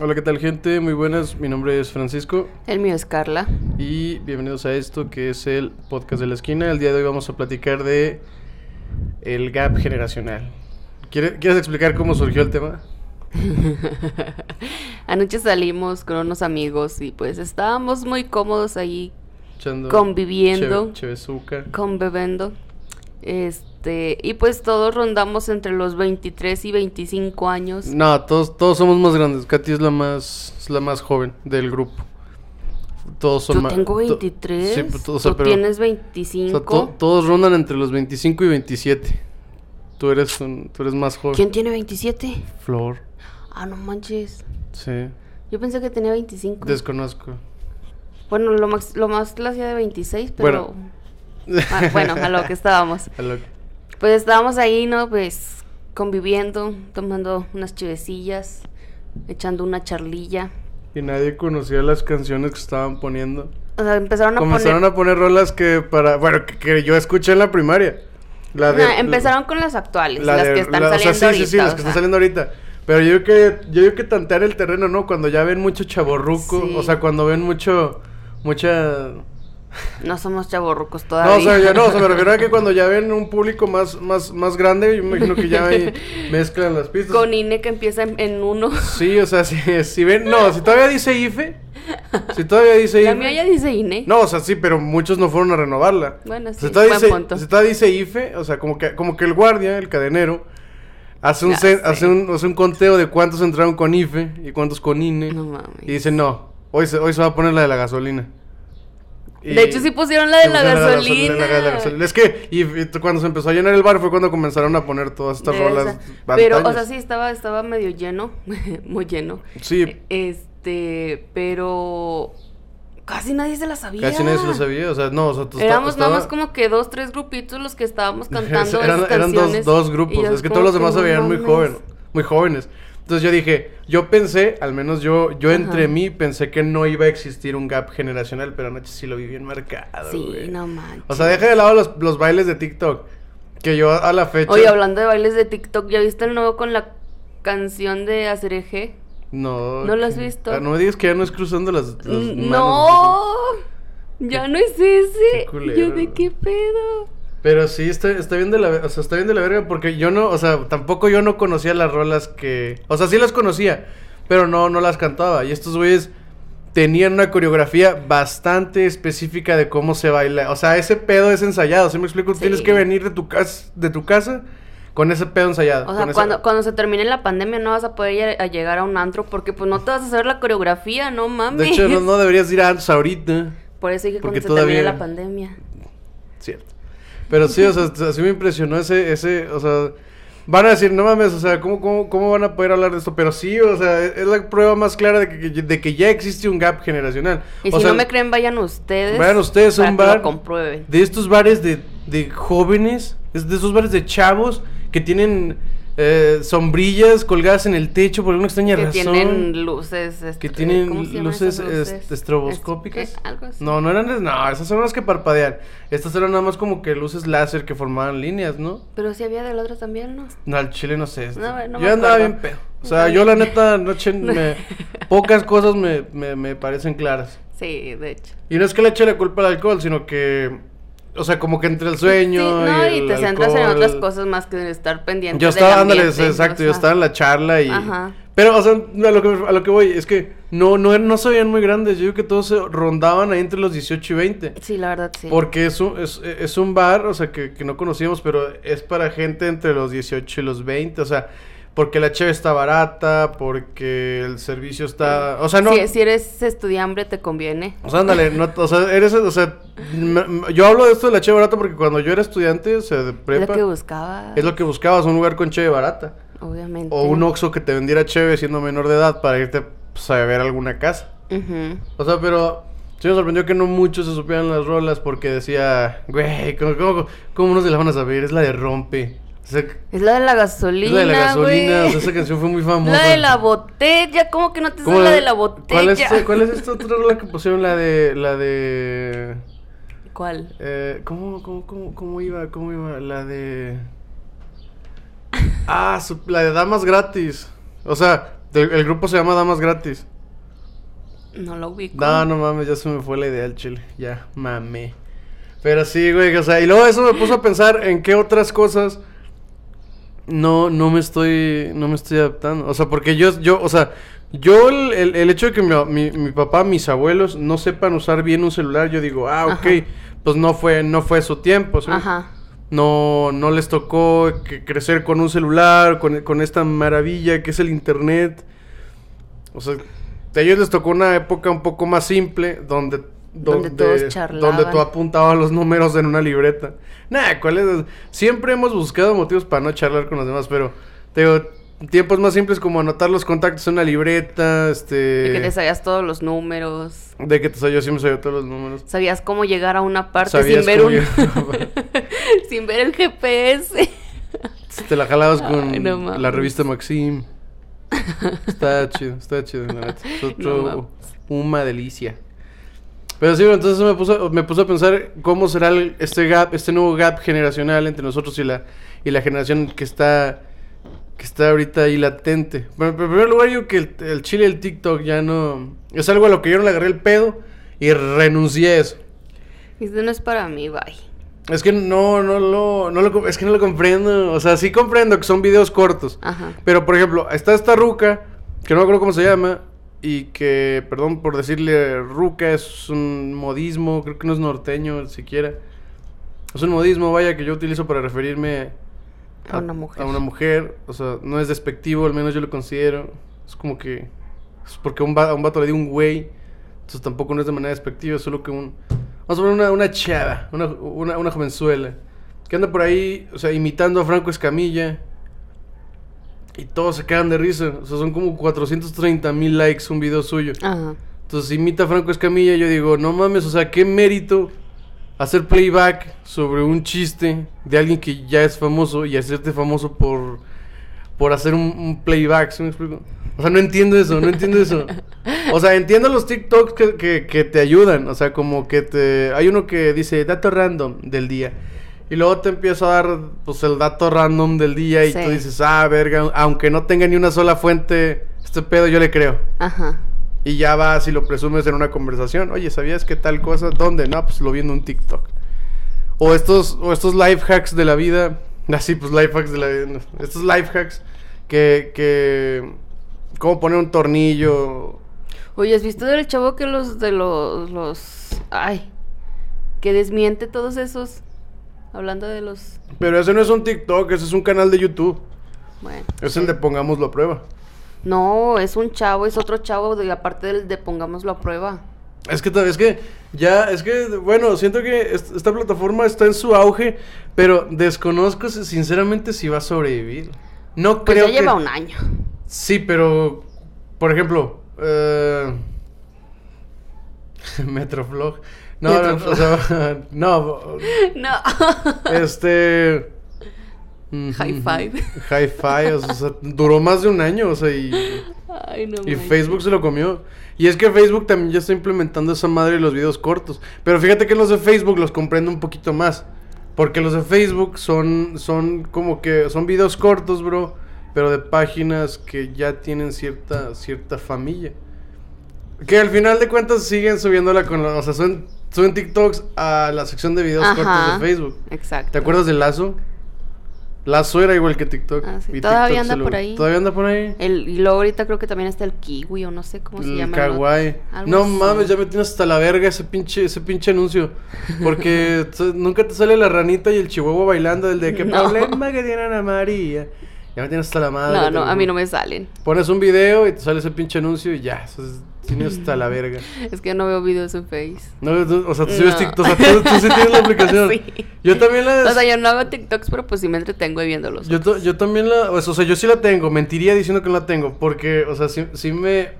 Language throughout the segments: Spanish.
Hola, ¿qué tal gente? Muy buenas, mi nombre es Francisco El mío es Carla. y bienvenidos a esto que es el podcast de la esquina. El día de hoy vamos a platicar de el gap generacional. ¿Quiere- ¿Quieres explicar cómo surgió el tema? Anoche salimos con unos amigos y pues estábamos muy cómodos ahí Echando Conviviendo. cheve- chevezuca. conviviendo. Este, y pues todos rondamos entre los 23 y 25 años. No, todos, todos somos más grandes. Katy es la más, es la más joven del grupo. Todos son Yo tengo to- 23. Sí, pues, o sea, tú pero- tienes o sea, 25. to- todos rondan entre los 25 y 27. Tú eres, un- tú eres más joven. ¿Quién tiene 27? Flor. Ah, no manches. Sí. Yo pensé que tenía 25. Desconozco. bueno, lo más, lo más la hacía de 26, pero... Bueno. Ah, bueno, a lo que estábamos. A lo- Pues estábamos ahí, ¿no? Pues conviviendo, tomando unas chivecillas, echando una charlilla. Y nadie conocía las canciones que estaban poniendo. O sea, empezaron a Comenzaron poner... a poner rolas que para... Bueno, que, que yo escuché en la primaria. La No, empezaron con las actuales, la las de- que están la- o sea, saliendo sí, sí, sí, las que están saliendo ahorita. Pero yo creo que, yo creo que tantear el terreno, ¿no? Cuando ya ven mucho chaborruco, Sí. o sea, cuando ven mucho, mucha... No somos chavorrucos No, todavía. o sea, ya no, o sea, me refiero a que cuando ya ven un público más, más, más grande, yo me imagino que ya mezclan las pistas. Con INE que empieza en, en uno. Sí, o sea, si, si ven, no, si todavía dice IFE, si todavía dice La IFE. mía ya dice INE. No, o sea, sí, pero muchos no fueron a renovarla. Bueno, Si sí, todavía buen dice, punto. si todavía dice IFE, o sea, como que, como que el guardia, el cadenero, hace un, Ya sé. hace un, hace un conteo de cuántos entraron con IFE y cuántos con INE. No mames. y dice, no, hoy se, hoy se va a poner la de la gasolina. De hecho, sí pusieron la de la pusieron gasolina. la de la gasolina. Es que y, y cuando se empezó a llenar el bar fue cuando comenzaron a poner todas estas De rolas. esa. Pero, o sea, sí, estaba, estaba medio lleno. muy lleno. Sí, Este, pero. Casi nadie se la sabía. casi nadie se lo sabía. O sea, no, o sea, Éramos estaba- nada más como que dos, tres grupitos los que estábamos cantando. eran, esas eran dos, dos grupos. Es que todos los demás se veían muy jóvenes, muy jóvenes. Entonces yo dije, yo pensé, al menos yo, yo entre mí pensé que no iba a existir un gap generacional, pero anoche sí lo vi bien marcado. Sí, güey. no manches. O sea, deja de lado los, los bailes de TikTok. Que yo a la fecha. Oye, hablando de bailes de TikTok, ¿ya viste el nuevo con la canción de Acereje? No. ¿No lo has visto? Ah, no me digas que ya no es cruzando las, las manos. No, ya no es ese. Qué culero. Yo de qué pedo. Pero sí, está, está bien de la, o sea, está bien de la verga porque yo no, o sea, tampoco yo no conocía las rolas que, o sea, sí las conocía, pero no, no las cantaba. Y estos güeyes tenían una coreografía bastante específica de cómo se baila. O sea, ese pedo es ensayado, ¿sí me explico? Sí. Tienes que venir de tu casa, de tu casa con ese pedo ensayado. O sea, cuando, cuando se termine la pandemia no vas a poder ir a, a llegar a un antro porque pues no te vas a hacer la coreografía, no mames. De hecho, no, no deberías ir antes ahorita. Por eso dije porque cuando se termine todavía- la pandemia. Cierto. Pero sí, o sea, así me impresionó ese, ese, o sea, van a decir, no mames, o sea, ¿cómo, cómo, cómo van a poder hablar de esto? Pero sí, o sea, es la prueba más clara de que, de que ya existe un gap generacional. Y O si sea, no me creen, vayan ustedes. vayan ustedes a un bar comprueben. de estos bares de, de jóvenes, es de esos bares de chavos que tienen eh, sombrillas colgadas en el techo por alguna extraña Que razón. tienen luces. Que este, tienen ¿cómo se llaman luces, est- estroboscópicas. Es- ¿qué? Algo así. No, no eran, no, esas son las que parpadean. Estas eran nada más como que luces láser que formaban líneas, ¿no? Pero si había del otro también, ¿no? No, al chile no sé. No, no yo andaba bien pedo. O sea, yo la neta, anoche me- pocas cosas me, me, me parecen claras. Sí, de hecho. Y no es que le eche la culpa al alcohol, sino que, o sea, como que entre el sueño. Sí, no, y, te centras en otras cosas más que estar pendiente. Yo estaba, ambiente, exacto, yo estaba en la charla y... Ajá. Pero, o sea, a lo, que, a lo que voy es que no, no, no se veían muy grandes. Yo digo que todos se rondaban ahí entre los 18 y 20. Sí, la verdad, sí. Porque es un, es, es un bar, o sea, que, que no conocíamos, pero es para gente entre los 18 y los 20, o sea, porque la cheve está barata, porque el servicio está... O sea, no... Si, si eres estudiante, te conviene. O sea, ándale, no, o sea, eres, o sea, m- m- yo hablo de esto de la cheve barata porque cuando yo era estudiante, o sea, de Es lo que buscaba. es lo que buscabas, un lugar con cheve barata. Obviamente. O un Oxxo que te vendiera cheve siendo menor de edad para irte pues, a ver alguna casa. O sea, pero sí me sorprendió que no muchos se supieran las rolas porque decía, güey, ¿cómo, cómo, cómo no se la van a saber? Es la de Rompe. O sea, Es la de la gasolina. es la de la gasolina, güey. o sea, esa canción fue muy famosa. La de la botella, ¿cómo que no te ¿Cómo sabes la de la botella? ¿Cuál es, cuál es esta otra rola que pusieron? La de, la de... ¿Cuál? Eh, ¿cómo, cómo, cómo, ¿Cómo iba? ¿Cómo iba? La de... Ah, su- la de Damas Gratis. O sea, El, el grupo se llama Damas Gratis. No lo ubico. No, no mames, ya se me fue la idea del chile. Ya, mame. Pero sí, güey, o sea, y luego eso me puso a pensar en qué otras cosas no, no me estoy, no me estoy adaptando. O sea, porque yo, yo, o sea, yo el, el- el hecho de que mi, mi- mi papá, mis abuelos no sepan usar bien un celular, yo digo, ah, ok, Ajá. pues no fue, no fue su tiempo, ¿sí? Ajá. No, no les tocó que crecer con un celular, con, con esta maravilla que es el internet. O sea, a ellos les tocó una época un poco más simple, donde, Donde todos charlaban. donde tú apuntabas los números en una libreta. Nah, ¿cuál es? Siempre hemos buscado motivos para no charlar con los demás, pero te digo, tiempos más simples como anotar los contactos en una libreta, este... De que te sabías todos los números. De que te sabía, yo siempre sabía todos los números. Sabías cómo llegar a una parte sin ver un... sin ver el GPS. Te la jalabas con Ay, no la revista Maxim. Está chido, está chido, la. Es otro, una delicia. Pero sí, entonces me puso, me puso a pensar cómo será el- este gap, este nuevo gap generacional entre nosotros y la, y la generación que está, que está ahorita ahí latente. Bueno, en primer lugar, yo que el, el chile y el TikTok ya no... Es algo a lo que yo no le agarré el pedo y renuncié a eso. Esto no es para mí, bye. Es que no, no lo, no lo, es que no lo comprendo. O sea, sí comprendo que son videos cortos. Ajá. Pero, por ejemplo, está esta ruca, que no me acuerdo cómo se llama, y que, perdón por decirle ruca, es un modismo, creo que no es norteño siquiera. Es un modismo, vaya, que yo utilizo para referirme A una mujer. A una mujer, o sea, no es despectivo, al menos yo lo considero. Es como que, es porque a un, va- a un vato le di un güey, entonces tampoco no es de manera despectiva, es solo que un... Vamos a poner una, una chava, una, una, una jovenzuela, que anda por ahí, o sea, imitando a Franco Escamilla. Y todos se quedan de risa. O sea, son como 430 mil likes un video suyo. Ajá. Entonces imita a Franco Escamilla y yo digo, no mames, o sea, qué mérito hacer playback sobre un chiste de alguien que ya es famoso y hacerte famoso por, por hacer un, un playback, ¿sí me explico? O sea, no entiendo eso, no entiendo eso. O sea, entiendo los TikToks que, que, que te ayudan, o sea, como que te... Hay uno que dice dato random del día. Y luego te empieza a dar, pues, el dato random del día y Sí. tú dices, ah, verga, aunque no tenga ni una sola fuente, este pedo yo le creo. Ajá. Y ya vas y lo presumes en una conversación. Oye, ¿sabías que tal cosa? ¿Dónde? No, pues lo vi en un TikTok. O estos, o estos life hacks de la vida. Así, pues life hacks de la vida. Estos life hacks que, que... Cómo poner un tornillo. Oye, ¿has visto del chavo que los de los los ay, que desmiente todos esos hablando de los Pero ese no es un TikTok, ese es un canal de YouTube. bueno. Es el de Pongámoslo a prueba. No, es un chavo, es otro chavo de aparte del de pongámoslo a prueba. Es que, es que ya, es que, bueno, siento que est- esta plataforma está en su auge, pero desconozco si- sinceramente si va a sobrevivir. No Pues creo ya lleva que... un año. Sí, pero, por ejemplo, eh... Metroflog. No, no, o sea, no, No. este... High five. High five, o sea, duró más de un año, o sea, y, Ay, no. y. Facebook se lo comió. Y es que Facebook también ya está implementando esa madre de los videos cortos. Pero fíjate que los de Facebook los comprendo un poquito más. Porque los de Facebook son, son como que, son videos cortos, bro. Pero de páginas que ya tienen cierta, cierta familia. Que al final de cuentas siguen subiéndola con la, o sea, suben, suben TikToks a la sección de videos cortos de Facebook. Exacto. ¿Te acuerdas de Lazo? Lazo era igual que TikTok. Ah, sí. y Todavía TikTok anda lo- por ahí. Todavía anda por ahí. El, y luego ahorita creo que también está el kiwi o no sé cómo se El llama. kawaii. Algo No así. mames, ya me tienes hasta la verga ese pinche, ese pinche anuncio. Porque nunca te sale la ranita y el chihuahua bailando del de qué No. problema que tiene Ana María. Ya me tienes hasta la madre. No, no, a mí no me salen. Pones un video y te sale ese pinche anuncio y ya. Eso es- tienes hasta la verga. Es que no veo videos en Face. No, tú- o sea, tú subes No. TikTok. O sea, tú, tú sí tienes la aplicación. Sí. Yo también la. O sea, yo no hago TikToks, pero pues sí me entretengo ahí viéndolos. Yo, to- yo también la. O sea, yo sí la tengo. Mentiría diciendo que no la tengo. Porque, o sea, sí, sí me.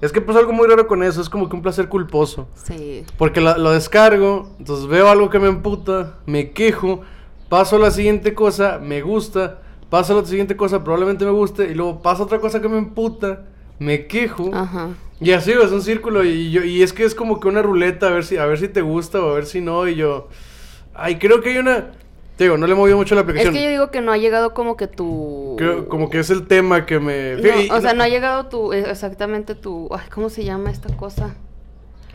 Es que pasa algo muy raro con eso. Es como que un placer culposo. Sí. Porque la- lo descargo. Entonces veo algo que me emputa. Me quejo. Paso a la siguiente cosa. Me gusta. Paso a la siguiente cosa. Probablemente me guste. Y luego paso a otra cosa que me emputa. Me quejo. Ajá. Y así, es un círculo. Y, yo, y es que es como que una ruleta. A ver, si, a ver si te gusta o a ver si no. Y yo. Ay, creo que hay una. Te digo, no le he movido mucho la Es aplicación. que yo digo que no ha llegado como que tu... Creo- como que es el tema que me... No, y- o sea, no ha llegado tu... eh, Exactamente tu... Ay, ¿cómo se llama esta cosa?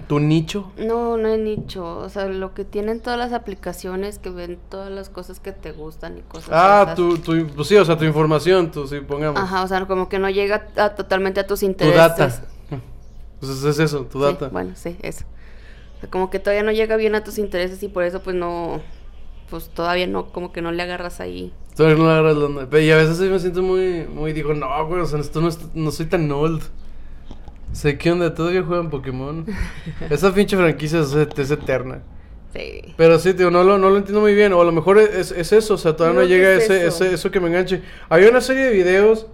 Tu nicho. No, no he nicho. O sea, lo que tienen todas las aplicaciones que ven todas las cosas que te gustan y cosas Ah, tu, tu, pues sí, o sea, tu información, tu, sí, pongamos. Ajá, o sea, como que no llega a- totalmente a tus tu intereses. data. Pues es eso, tu Sí, data. bueno, sí, eso. O sea, como que todavía no llega bien a tus intereses y por eso pues no... Pues todavía no, como que no le agarras ahí. Todavía no le agarras la onda. Pero y a veces me siento muy, muy, digo, no, güey, o sea, esto no, es- no soy tan old. Sé qué onda, todavía juegan Pokémon. Esa pinche franquicia es, es eterna. Sí. Pero sí, tío, no lo, no lo entiendo muy bien. O a lo mejor es, es eso, o sea, todavía no llega es ese, eso. ese, eso que me enganche. Hay una serie de videos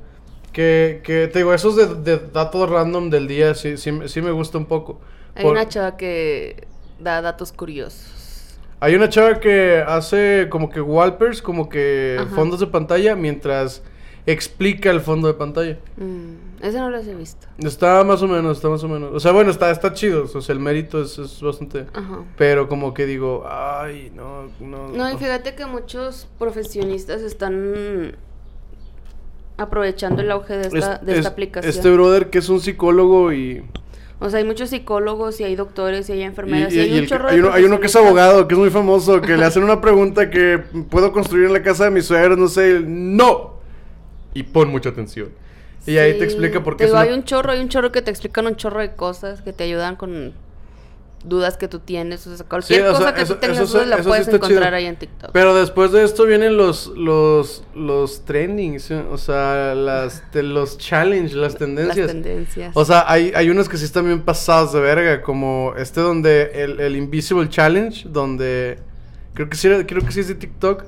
que, que te digo, esos de, de datos random del día, sí, sí, me- sí me gusta un poco. Hay Por- una chava que da datos curiosos. Hay una chava que hace como que wallpapers, como que Ajá. fondos de pantalla, mientras explica el fondo de pantalla. Mm, ese no los he visto. Está más o menos, está más o menos. O sea, bueno, está, está chido. O sea, el mérito es, es bastante. Ajá. Pero como que digo, ay, no, no. No, y fíjate que muchos profesionistas están aprovechando el auge de esta, Es- de esta es- aplicación. Este brother que es un psicólogo y. O sea, hay muchos psicólogos y hay doctores y hay enfermeras. y- Y, hay y un el que- chorro hay, uno, hay uno que es abogado, que es muy famoso, que le hacen una pregunta que puedo construir en la casa de mis suegros, no sé. No. Y pon mucha atención. Y ahí te Sí, explica por te qué es una- hay un chorro, hay un chorro que te explican un chorro de cosas, que te ayudan con dudas que tú tienes. O sea, cualquier Sí, o sea, cosa que eso- tú tengas eso- dudas la eso sí puedes encontrar chido. ahí en TikTok. Pero después de esto vienen los los los trendings, ¿sí? o sea, las de los challenge, las tendencias. Las tendencias. O sea, hay, hay unos que sí están bien pasados de verga, como este donde el, el Invisible Challenge, donde creo que sí, creo que sí es de TikTok,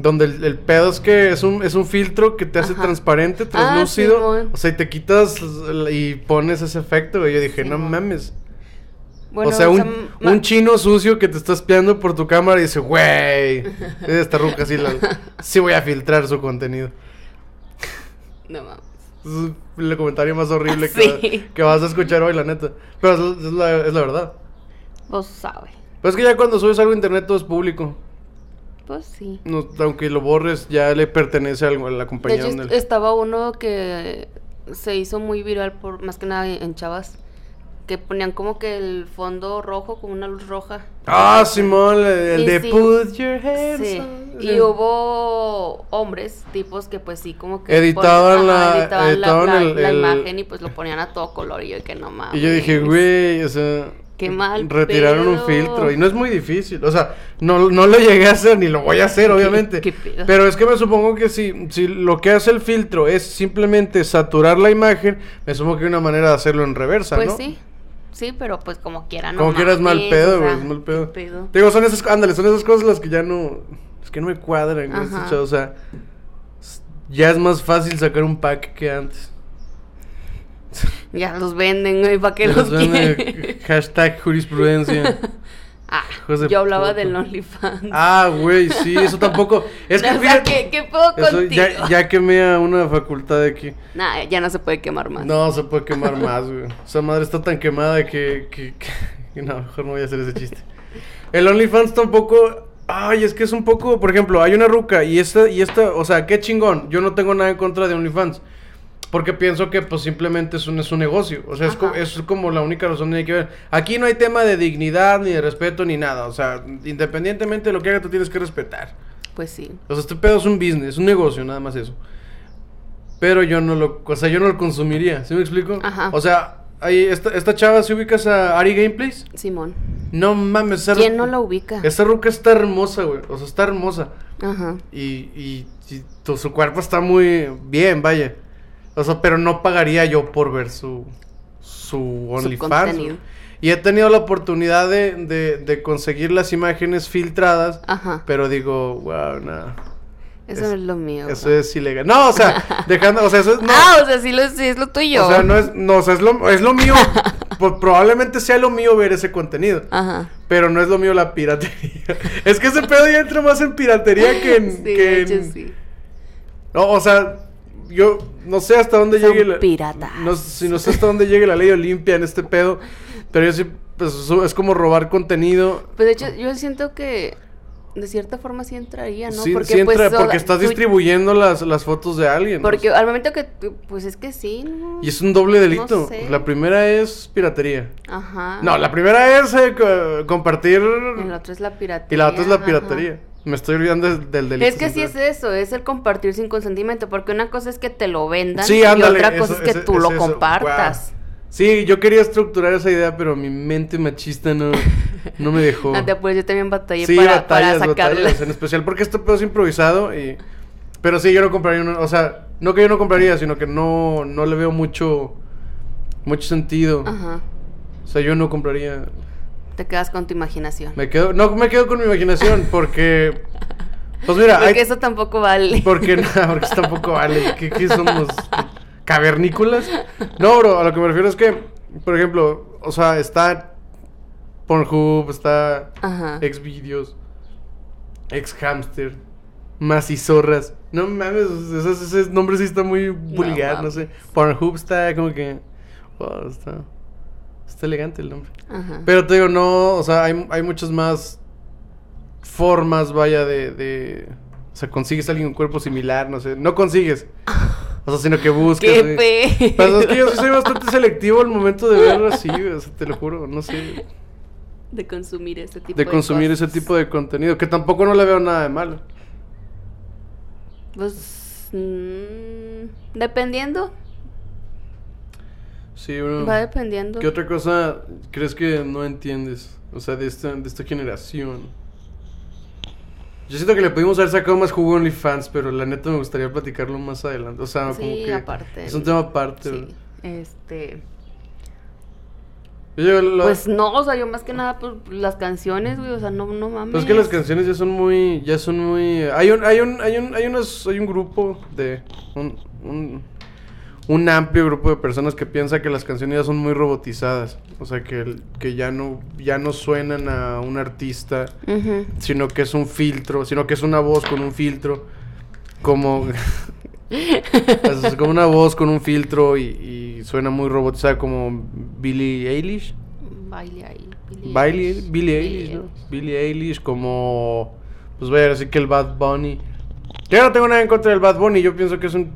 donde el, el pedo es que es un, es un filtro que te hace Ajá. transparente, Ah, translúcido, o sea, y te quitas y pones ese efecto, güey. Yo dije, no mames. Bueno, o sea, un, un chino sucio que te está espiando por tu cámara y dice, güey, esta ruca sí, la, sí voy a filtrar su contenido. No mames. Es el comentario más horrible Sí. que, que vas a escuchar hoy, la neta. Pero es, es la, es la verdad. Vos sabes. Pero es que ya cuando subes algo a internet todo es público. Pues sí. No, aunque lo borres, ya le pertenece a algo- a la De compañía. hecho, donde- est- estaba uno que se hizo muy viral por más que nada en chavas. Que ponían como que el fondo rojo con una luz roja. Ah, Simón, el, Y de sí. Put Your Hands Sí. on- Y hubo hombres, tipos que pues sí como que Editaban ponían- la- editaban la, editaban la- el- la el- imagen y pues lo ponían a todo color y yo que no mames. Y yo dije, güey, o sea. Qué mal Retiraron un filtro. Y no es muy difícil. O sea, no, no lo llegué a hacer ni lo voy a hacer, obviamente. qué pedo. Pero es que me supongo que si, si lo que hace el filtro es simplemente saturar la imagen, me supongo que hay una manera de hacerlo en reversa, Pues ¿no? sí. Sí, pero pues como quiera, no Como quieras mal pedo, o güey, sea, es mal pedo. qué pedo. Te digo, son esas, ándale, son esas cosas las que ya no, es que no me cuadran, o sea, ya es más fácil sacar un pack que antes. Ya los venden, güey, ¿para qué Ya los venden? Hashtag jurisprudencia. Ah, yo hablaba puta. del OnlyFans. Ah, güey, sí, eso tampoco. Es que o sea, fíjate, ¿qué, qué pedo eso contigo? ya, ya quemé a una facultad de aquí. Nah, ya no se puede quemar más. No se puede quemar más, güey. Esa madre está tan quemada que, que, que- No, mejor no voy a hacer ese chiste. El OnlyFans tampoco. Ay, es que es un poco. Por ejemplo, hay una ruca y esta, y esta. O sea, qué chingón. Yo no tengo nada en contra de OnlyFans. Porque pienso que, pues, simplemente es un, es un negocio. O sea, es, co- es como la única razón que hay que ver. Aquí no hay tema de dignidad, ni de respeto, ni nada. O sea, independientemente de lo que haga, tú tienes que respetar. Pues sí. O sea, este pedo es un business, un negocio, nada más eso. Pero yo no lo, o sea, yo no lo consumiría, ¿sí me explico? Ajá. O sea, ahí esta, esta chava, ¿se ubicas a Ari Gameplays? Simón. No mames, esa ¿Quién no la ubica? Esa ruca está hermosa, güey. O sea, está hermosa. Ajá. Y, y, y tu- su cuerpo está muy bien, vaya. O sea, pero no pagaría yo por ver su, su OnlyFans. Y he tenido la oportunidad de, de, de conseguir las imágenes filtradas. Ajá. Pero digo, wow, no. Eso es- es lo mío. Eso güey. es ilegal. No, o sea, dejando, o sea, eso es, no, Ah, o sea, sí, lo, sí es lo tuyo. o sea, no es, no, o sea, es lo, es lo mío. Pues probablemente sea lo mío ver ese contenido. Ajá. Pero no es lo mío la piratería. es que ese pedo ya entra más en piratería que en. Sí, que de en- hecho, sí. No, o sea, yo no sé hasta dónde Son llegue la. piratas. No, si no sé hasta dónde llegue la ley Olimpia en este pedo. Pero yo sí, pues es como robar contenido. Pues de hecho, yo siento que de cierta forma sí entraría, ¿no? Sí, sí entra, pues, porque o- estás tú- distribuyendo las, las fotos de alguien. Porque al momento que, tú- pues es que sí, ¿no? Y es un doble delito. sé. La primera es piratería. Ajá. No, la primera es eh, co- compartir. Y la otra es la piratería. Y la otra es la ajá. Me estoy olvidando del, del delito. Es que sí es eso, es el compartir sin consentimiento, porque una cosa es que te lo vendan Sí, y ándale. otra cosa eso- es que ese- tú lo eso, compartas. Sí, yo quería estructurar esa idea, pero mi mente machista no, no me dejó. Ah, pues yo también batallé Sí, para, batallas, para sacarla. batallas, en especial porque este pedo es improvisado y... Pero sí, yo no compraría uno, o sea, no que yo no compraría, sino que no, no le veo mucho, mucho sentido. Ajá. O sea, yo no compraría... Te quedas con tu imaginación. Me quedo, no me quedo con mi imaginación porque... Pues mira, Porque hay- eso tampoco vale. porque, no, porque eso tampoco vale. ¿Qué, qué somos? ¿Cavernícolas? No, bro, a lo que me refiero es que, por ejemplo, o sea, está Pornhub, está. Xvideos, Xhamster, Macizorras. No mames, esos, ese nombre sí está muy vulgar, no, sé. Pornhub está como que. wow, está, está elegante el nombre. Ajá. Pero te digo, no, o sea, hay, hay muchas más formas, vaya, de, de... O sea, consigues a alguien con cuerpo similar, no sé. No consigues. O sea, sino que buscas. ¡Qué! Pero es que yo sí soy bastante selectivo al momento de verlo así, o sea, te lo juro, no sé. De consumir ese tipo De de consumir cosas. ese tipo de contenido, que tampoco no le veo nada de malo. Pues. mm, dependiendo. Sí, bro. Va dependiendo. ¿Qué otra cosa crees que no entiendes? O sea, de esta, de esta generación. Yo siento que le pudimos haber sacado más jugo a OnlyFans, pero la neta me gustaría platicarlo más adelante. O sea, como que aparte. es un tema aparte. Sí. Este. Yo Pues no, o sea, yo más que nada, pues las canciones, güey, o sea, no, no mames. Pues es que las canciones ya son muy, ya son muy, hay un, hay un, hay un, hay unos, hay un grupo de, un, un, un amplio grupo de personas que piensa que las canciones ya son muy robotizadas, o sea que, que ya no, ya no suenan a un artista, sino que es un filtro, sino que es una voz con un filtro, como, es como una voz con un filtro y, y suena muy robotizada como Billie Eilish. Billie Billie, Eilish. Billie Eilish, ¿no? Billie Eilish como... Pues voy a decir que el Bad Bunny. Yo no tengo nada en contra del Bad Bunny, yo pienso que es un...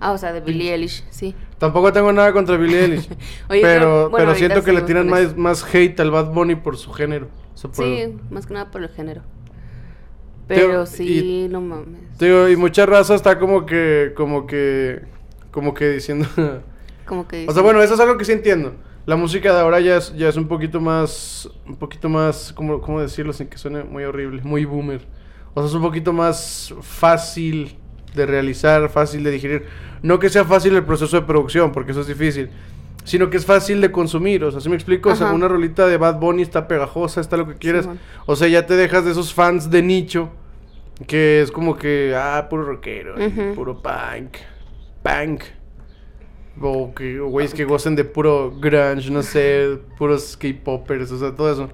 Ah, o sea, de Billie Eilish, sí. Tampoco tengo nada contra Billie Eilish. Oye, pero pero, bueno, pero ahorita siento que le tiran más, más hate al Bad Bunny por su género. O sea, por- Sí, más que nada por el género. Pero sí, no mames. Digo, y mucha raza está como que... Como que... Como que diciendo... Como que O sea, bueno, eso es algo que sí entiendo. La música de ahora ya es, ya es un poquito más, un poquito más, ¿cómo, ¿cómo decirlo sin que suene muy horrible? Muy boomer. O sea, es un poquito más fácil de realizar, fácil de digerir. No que sea fácil el proceso de producción, porque eso es difícil. Sino que es fácil de consumir, o sea, ¿sí me explico? O sea, una rolita de Bad Bunny está pegajosa, está lo que quieras. O sea, ya te dejas de esos fans de nicho, que es como que, ah, puro rockero, Ujú. puro punk, punk. O que güeyes que gocen de puro grunge, no sé, puros K-popers, o sea, todo eso.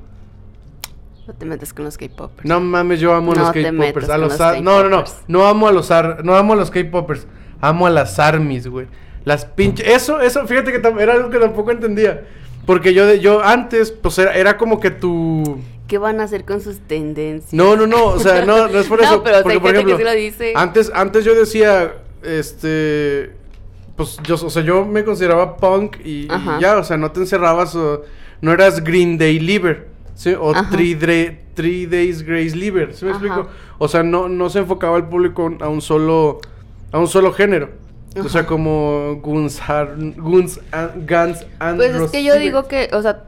No te metes con los K-popers. No mames, yo amo a No los K-popers. No, no, no. No amo a los ar- no amo a los K-popers. Amo a las armies, güey. Las pinches. Eso, eso, fíjate que era algo que tampoco entendía. Porque yo, de- yo antes, pues era, era como que tu. ¿Qué van a hacer con sus tendencias? No, no, no. O sea, no, no es por No, eso. pero o sea, porque, hay por gente que ejemplo, sí lo dice. Antes, antes yo decía, este. Pues yo, o sea, yo me consideraba punk y, ya, o sea, no te encerrabas, o, no eras Green Day Liver, ¿sí? O. Three, Three Days Grace Liver, ¿sí me Ajá. explico? O sea, no, no se enfocaba el público a un solo, a un solo género. O sea, como Guns, Har- Guns, and- Guns and Pues es que yo digo que, o sea,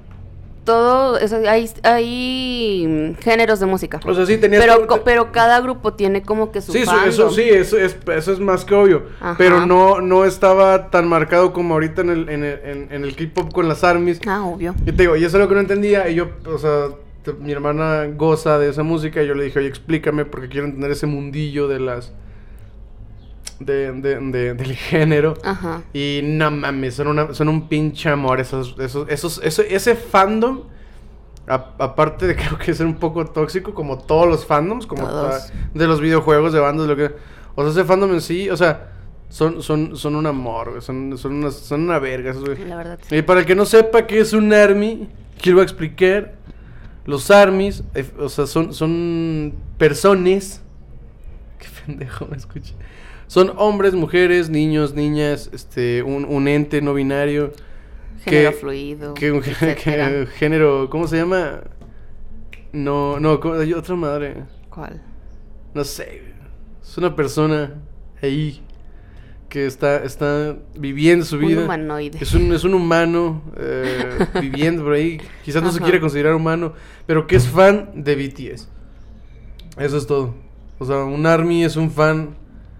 todo, o sea, hay, hay géneros de música. O sea, sí tenías pero, co- pero cada grupo tiene como que su Sí, eso, fandom. eso sí, eso es, eso es más que obvio. Ajá. Pero no, no estaba tan marcado como ahorita en el, en el, en, en el K-pop con las armies. Ah, obvio. Y te digo, y eso es lo que no entendía. Y yo, o sea, te- mi hermana goza de esa música. Y yo le dije, oye, explícame porque quiero entender ese mundillo de las. De, de, de- del género. Ajá. Y no mames, son, una, son un pinche amor esos, esos, esos, eso- ese fandom. a- aparte de creo que es un poco tóxico, como todos los fandoms, como Todos. de los videojuegos, de bandas, lo que. O sea, ese fandom en sí, o sea, son, son, son un amor, son, son, unas- son una verga esos, güey. La verdad. sí. Y para el que no sepa qué es un army, quiero explicar. Los armies, eh, o sea, son, son personas. Qué pendejo me escucha. Son hombres, mujeres, niños, niñas, este, un, un ente no binario. Género que- fluido. que género, ¿cómo se llama? No, no, ¿cómo- hay otra madre. ¿Cuál? No sé. Es una persona ahí que está, está viviendo su vida. Un humanoide. Es un, es un humano eh, viviendo por ahí. Quizás no se Ajá. quiere considerar humano, pero que es fan de BTS. Eso es todo. O sea, un ARMY es un fan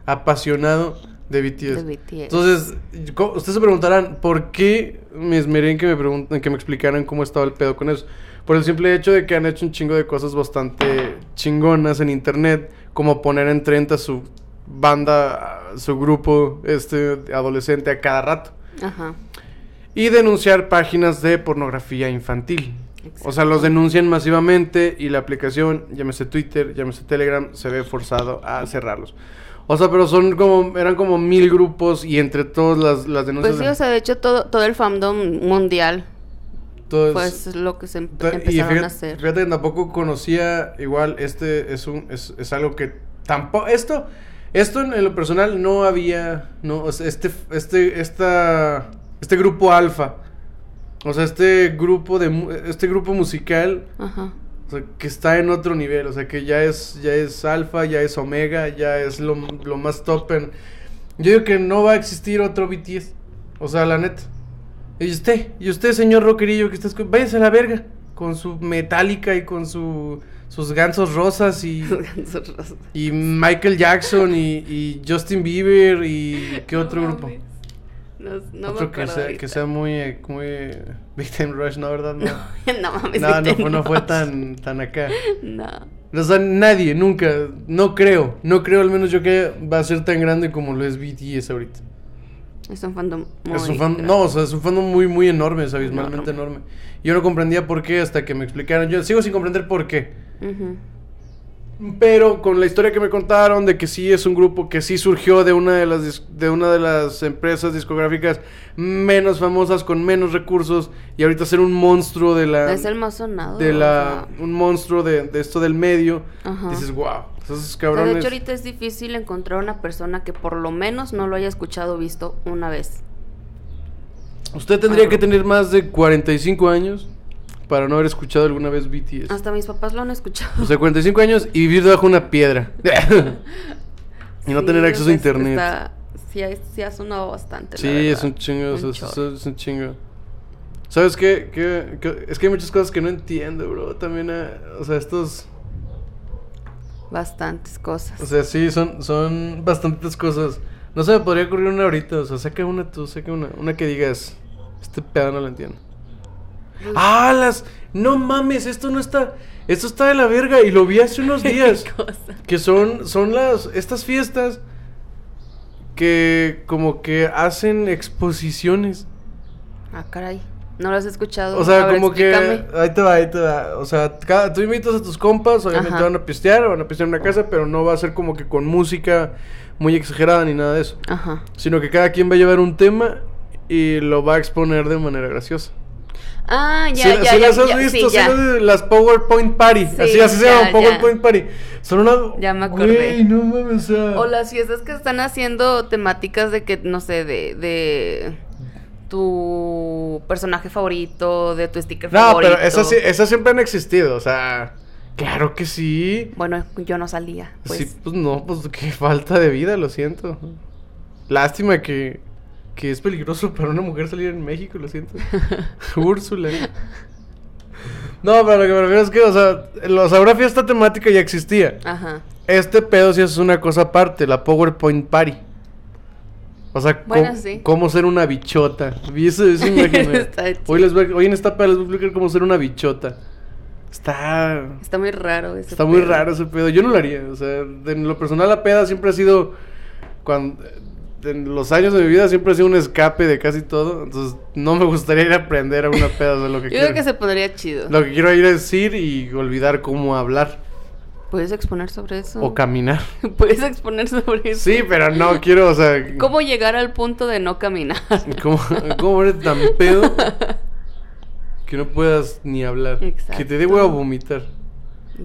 apasionado de BTS. De BTS. Entonces, ustedes se preguntarán, ¿por qué me esmeré en que me, que me explicaran cómo estaba el pedo con eso? Por el simple hecho de que han hecho un chingo de cosas bastante chingonas en internet, como poner en trend a su banda, su grupo este adolescente a cada rato. Ajá. Y denunciar páginas de pornografía infantil. O sea, los denuncian masivamente y la aplicación, llámese Twitter, llámese Telegram, se ve forzado a cerrarlos. O sea, pero son como, eran como mil grupos y entre todas las, las denuncias... Pues sí, o sea, de hecho todo, todo el fandom mundial pues es lo que se em- y empezaron fíjate, a hacer. fíjate que tampoco conocía, igual, este es un, es, es algo que tampoco, esto, esto en, lo personal no había, no, o sea, este, este, esta, este grupo alfa, o sea, este grupo de, este grupo musical, Ajá. O sea, que está en otro nivel, o sea, que ya es, ya es alfa, ya es omega, ya es lo, lo más top en... Yo digo que no va a existir otro BTS, o sea, la neta. Y usted, y usted, señor rockerillo, que está escu- váyase a la verga, con su metálica y con su, sus gansos rosas y, y Michael Jackson y, y Justin Bieber y qué otro No grupo. No, no otro me que sea, que sea muy, muy Time Rush, ¿no? ¿Verdad? No, no mames. no, fue, no fue tan, tan acá. No. O sea, nadie, nunca, no creo, no creo al menos yo que va a ser tan grande como lo es BTS ahorita. Es un fandom muy es un fan, no, o sea, es un fandom muy, muy enorme, es abismalmente enorme. Yo no comprendía por qué hasta que me explicaron, yo sigo sin comprender por qué. Ujú. Pero con la historia que me contaron de que sí es un grupo que sí surgió de una de las de una de las empresas discográficas menos famosas con menos recursos y ahorita ser un monstruo de la Es el más sonado. de la sea, un monstruo de, de esto del medio. Ajá. Dices, "Wow, esos o sea, cabrones." de hecho, ahorita es difícil encontrar una persona que por lo menos no lo haya escuchado visto una vez. Usted tendría Ah. que tener más de 45 años para no haber escuchado alguna vez BTS. Hasta mis papás lo han escuchado. O sea, 45 años y vivir debajo de una piedra. y no Sí, tener acceso a sea, internet. está- sí, sí ha sonado bastante. Sí, es un chingo, o sea, es, un chingo. ¿Sabes qué? qué? qué- Es que hay muchas cosas que no entiendo, bro. También, eh, o sea, estos... Bastantes cosas. O sea, sí, son, son bastantes cosas. No se me podría ocurrir una ahorita. O sea, saca una tú, saca una. Una que digas, este pedo no lo entiendo. ¡Ah, las! No mames, esto no está... Esto está de la verga y lo vi hace unos días. Que son, son las, estas fiestas que como que hacen exposiciones. Ah, caray. No lo has escuchado. O sea, A ver, como que... Ahí te va, ahí te va. O sea, cada, tú invitas a tus compas, obviamente Ajá. van a pistear, van a pistear en una casa, pero no va a ser como que con música muy exagerada ni nada de eso. Ajá. Sino que cada quien va a llevar un tema y lo va a exponer de manera graciosa. Ah, ya, ¿Sí, ya, sí ya. las has ya, visto? sí, ¿Sí ya. las, PowerPoint Party. Sí, así, así se llaman, PowerPoint. Party. Son una... Ya me acordé. No mames, o sea... O las fiestas que están haciendo temáticas de que, no sé, de, de tu personaje favorito, de tu sticker No, favorito. pero esas, sí- esas siempre han existido, o sea... Claro que sí. Bueno, yo no salía, pues. Sí, pues no, pues qué falta de vida, lo siento. Lástima que, que es peligroso para una mujer salir en México, lo siento. Úrsula. No, pero lo que me refiero es que, o sea, o sea, una fiesta temática ya existía. Ajá. Este pedo sí es una cosa aparte, la PowerPoint Party. O sea, Bueno, cómo, sí. cómo ser una bichota. Vi. Está chido. hoy, les voy, hoy en esta pedo les voy a explicar cómo ser una bichota. Está... Está muy raro ese Está muy raro ese pedo. Yo no lo haría. O sea, en lo personal, la peda siempre ha sido. Cuando, en los años de mi vida siempre ha sido un escape de casi todo. Entonces, no me gustaría ir a aprender a una peda. Sea, lo que Yo quiero, creo que se pondría chido. lo que quiero ir es ir y olvidar cómo hablar ¿Puedes exponer sobre eso? o caminar. Puedes exponer sobre eso. Sí, pero no quiero, o sea. ¿Cómo llegar al punto de no caminar? ¿Cómo, cómo eres tan pedo Que no puedas ni hablar. Que te dé Exacto. huevo vomitar.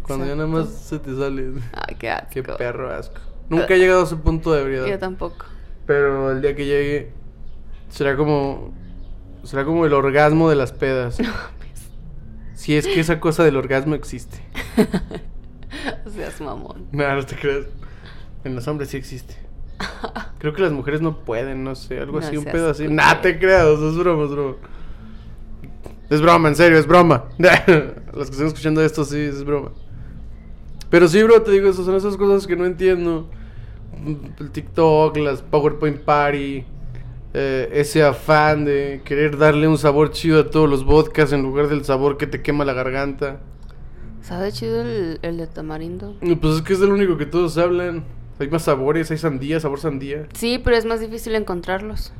Cuando ya nada más Exacto. se te sale. Ay, qué asco. Qué perro asco. Nunca he llegado a ese punto de ebriedad. Yo tampoco. Pero el día que llegue será como será como el orgasmo de las pedas. Si es que esa cosa del orgasmo existe. O sea, es mamón. No, no te creas. En los hombres sí existe. Creo que las mujeres no pueden, no sé, algo No así, un seas pedo así. Nah, te creas, es broma, es broma. Es broma, en serio, es broma. Los que están escuchando esto, sí, es broma. Pero sí, bro, te digo, son esas cosas que no entiendo. El TikTok, las PowerPoint Party, eh, ese afán de querer darle un sabor chido a todos los vodkas en lugar del sabor que te quema la garganta. ¿Sabe chido el, el de tamarindo? Pues es que es el único que todos hablan. Hay más sabores, hay sandía, sabor sandía. Sí, pero es más difícil encontrarlos.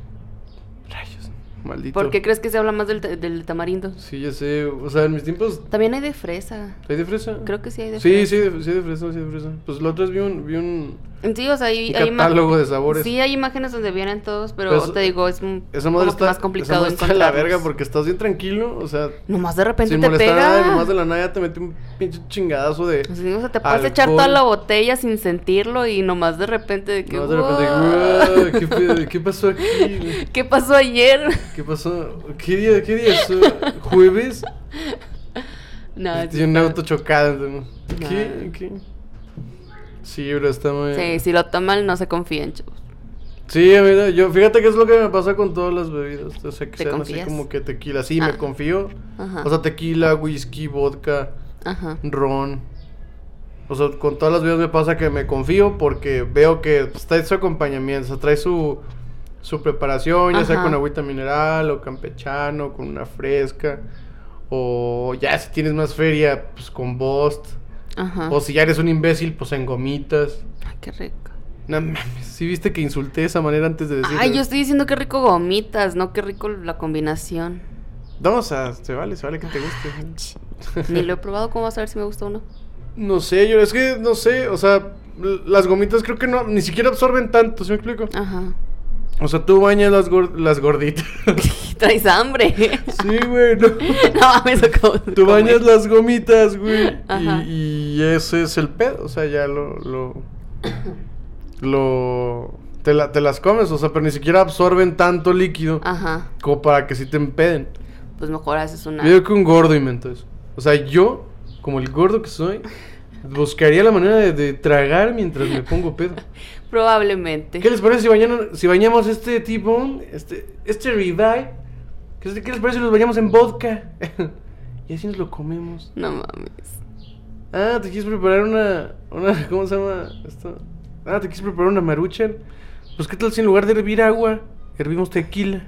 Rayos, maldito. ¿Por qué crees que se habla más del, del tamarindo? Sí, ya sé. O sea, en mis tiempos. También hay de fresa. ¿Hay de fresa? Creo que sí hay de Sí, fresa. sí, de, sí, de fresa, sí, de fresa. Pues la otra vez vi un, vi un, Sí, o sea, hay, un hay catálogo de sabores. Sí, hay imágenes donde vienen todos, pero Pero eso- te digo, es un Esa madre está, más esa complicado madre está la verga porque estás bien tranquilo. O sea, Nomás de repente sin te pega. nadie, nomás de la nada ya te mete un pinche chingadazo de. Sí, o sea, te puedes echar toda la botella sin sentirlo y nomás de repente de que... No, de repente, "Wow". "Guau, ¿qué? ¿qué pasó aquí? ¿Qué pasó ayer? ¿Qué pasó? ¿Qué día, qué día es? hoy? ¿Jueves? no, sí Tiene un está- auto chocado. ¿no? ¿Qué? ¿Qué? Sí, bro, está muy. Sí, si lo toman, no se confíen, chavos. Sí, mira, yo, fíjate que es lo que me pasa con todas las bebidas. O sea, que ¿Te sean así confías? como que tequila. Sí, me Ah. confío. Ajá. O sea, tequila, whisky, vodka, Ajá. ron. O sea, con todas las bebidas me pasa que me confío porque veo que trae su acompañamiento, o sea, trae su, su preparación, ya sea con agüita mineral o campechano, con una fresca. O ya si tienes más feria, pues con Bost. Ajá. O si ya eres un imbécil, pues en gomitas. Ay, qué rico. No mames, ¿sí viste que insulté de esa manera antes de decirlo? Ay, yo estoy diciendo qué rico gomitas, no qué rico la combinación. No, o sea, se vale, se vale que te guste. Ni lo he probado, ¿cómo vas a ver si me gusta uno? No sé, yo es que no sé, o sea, las gomitas creo que no, ni siquiera absorben tanto, ¿sí me explico? Ajá. O sea, tú bañas las, gor- las gorditas. Traes hambre. sí, güey, no. no mames, Tú comer. bañas las gomitas, güey. Y, y ese es el pedo, o sea, ya lo... lo, lo te, la- te las comes, o sea, pero ni siquiera absorben tanto líquido Ajá. como para que sí te empeden. Pues mejor haces una. Yo digo que un gordo inventó eso. O sea, yo, como el gordo que soy, buscaría la manera de, de tragar mientras me pongo pedo. Probablemente. ¿Qué les parece si, bañan- si bañamos este tipo, este, este? ¿Qué, qué les parece si los bañamos en vodka? y así nos lo comemos. No mames. Ah, ¿te quieres preparar una, una ¿cómo se llama esto? Ah, ¿te quieres preparar una maruchan? Pues qué tal si en lugar de hervir agua, hervimos tequila.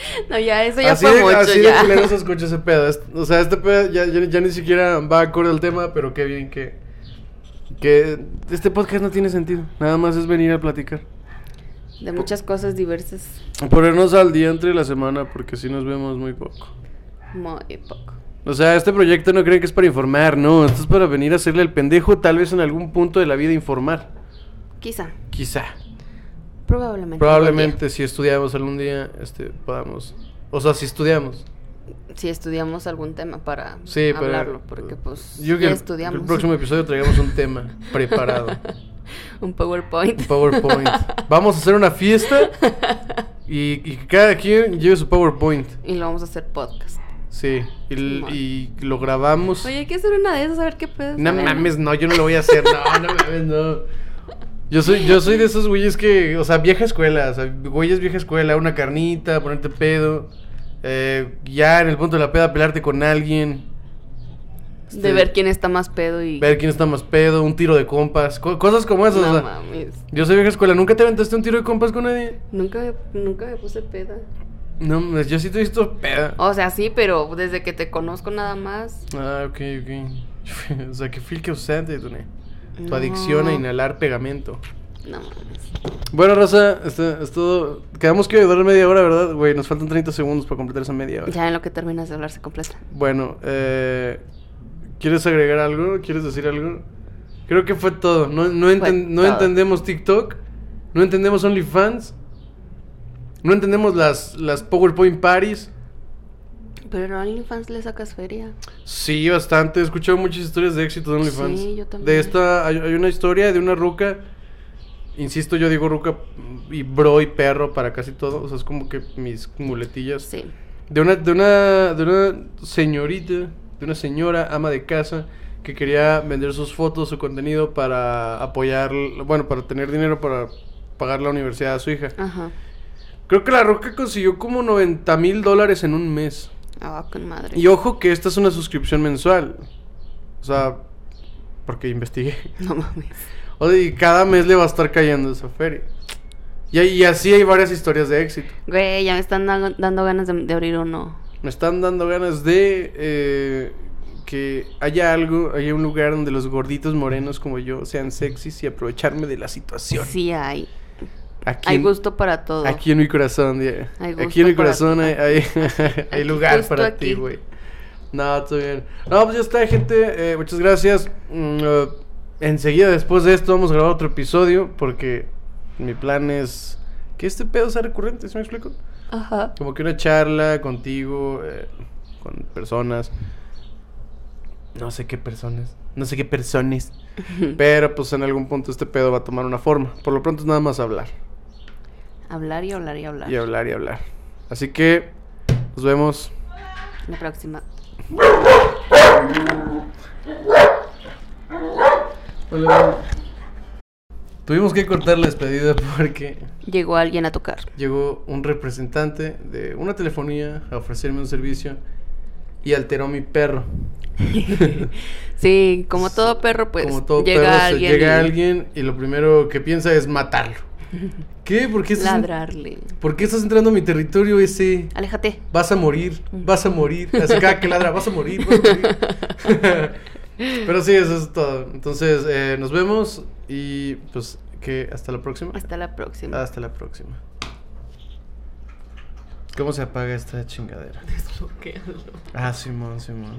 No, ya, eso ya así fue de, mucho, así ya. de se escucha ese pedo. Es- O sea, este pedo ya, ya, ya ni siquiera va acorde al tema, pero qué bien que... Que este podcast no tiene sentido. Nada más es venir a platicar. De muchas cosas diversas. Ponernos al día entre la semana, porque si nos vemos muy poco. Muy poco. O sea, este proyecto no creen que es para informar, no. Esto es para venir a hacerle el pendejo, tal vez en algún punto de la vida informar. Quizá. Quizá. Probablemente. Probablemente si estudiamos algún día, este, podamos... O sea, si estudiamos. Si estudiamos algún tema para Sí, hablarlo. Porque pues Yo que ya el- estudiamos. el próximo episodio traigamos un tema preparado. Un PowerPoint. Un PowerPoint. Vamos a hacer una fiesta y, y que cada quien lleve su PowerPoint. Y lo vamos a hacer podcast. Sí, y, y lo grabamos. Oye, hay que hacer una de esas, a ver qué pedo. no mames, no, yo no lo voy a hacer. No, no mames, no. Yo soy, yo soy de esos güeyes que, o sea, vieja escuela, o sea, güeyes vieja escuela, una carnita, ponerte pedo, eh, ya en el punto de la peda pelarte con alguien, De este, ver quién está más pedo y. ver quién está más pedo, un tiro de compas, co- cosas como esas. o No sea, mames. yo soy vieja escuela, ¿nunca te aventaste un tiro de compas con nadie? Nunca me, nunca me puse peda. No, yo sí te he visto peda. O sea, sí, pero desde que te conozco nada más. Ah, ok, ok. o sea, que feel que ausente, Tone. Tu No. adicción a inhalar pegamento. No mames. Bueno, Raza, este, es todo. Quedamos que durar media hora, ¿verdad? Güey, nos faltan 30 segundos para completar esa media hora. Ya en lo que terminas de hablar se completa. Bueno, eh, ¿quieres agregar algo? ¿Quieres decir algo? Creo que fue todo. No, no, Fue enten- no todo. entendemos TikTok. No entendemos OnlyFans. No entendemos las, las PowerPoint parties. Pero en OnlyFans le sacas feria. Sí, bastante. He escuchado muchas historias de éxito de OnlyFans. Sí, yo también. De esta, hay, hay una historia de una ruca. Insisto, yo digo ruca y bro y perro para casi todo. O sea, es como que mis muletillas. Sí. De una, de una, de una señorita, de una señora ama de casa que quería vender sus fotos, su contenido para apoyar, bueno, para tener dinero para pagar la universidad a su hija. Ajá. Creo que la roca consiguió como 90 mil dólares en un mes. Ah, con madre. Y ojo que esta es una suscripción mensual. O sea, porque investigué. No mames. O sea, y cada mes le va a estar cayendo esa feria. Y, y así hay varias historias de éxito. Güey, ya me están dando, dando ganas de, de abrir uno. Me están dando ganas de eh, que haya algo, haya un lugar donde los gorditos morenos como yo sean sexys y aprovecharme de la situación. Sí hay. Aquí Hay en- gusto para todo. Aquí en mi corazón, yeah. Aquí en mi corazón hay, hay, hay Aquí, lugar para ti, güey. No, todo bien. No, pues ya está, gente. Eh, muchas gracias. Mm, eh, enseguida, después de esto, vamos a grabar otro episodio. Porque mi plan es que este pedo sea recurrente, ¿sí me explico? Ajá. Como que una charla contigo, eh, con personas. No sé qué personas. No sé qué personas. Pero pues en algún punto este pedo va a tomar una forma. Por lo pronto es nada más hablar. Hablar y hablar y hablar. Y hablar y hablar. Así que nos vemos. La próxima. Tuvimos que cortar la despedida porque Llegó alguien a tocar. llegó un representante de una telefonía a ofrecerme un servicio y alteró a mi perro. Sí, como todo perro, pues Como todo llega perro, se alguien. llega y alguien y lo primero que piensa es matarlo. ¿Qué? ¿Por qué estás, Ladrarle. ¿Por qué estás entrando a mi territorio ese? Aléjate. Vas a morir, vas a morir. Así cada que ladra, vas a morir, vas a morir. Pero sí, eso es todo. Entonces, eh, nos vemos y pues que hasta la próxima. Hasta la próxima. Hasta la próxima. ¿Cómo se apaga esta chingadera? Desbloquéalo. Ah, Simón, Simón.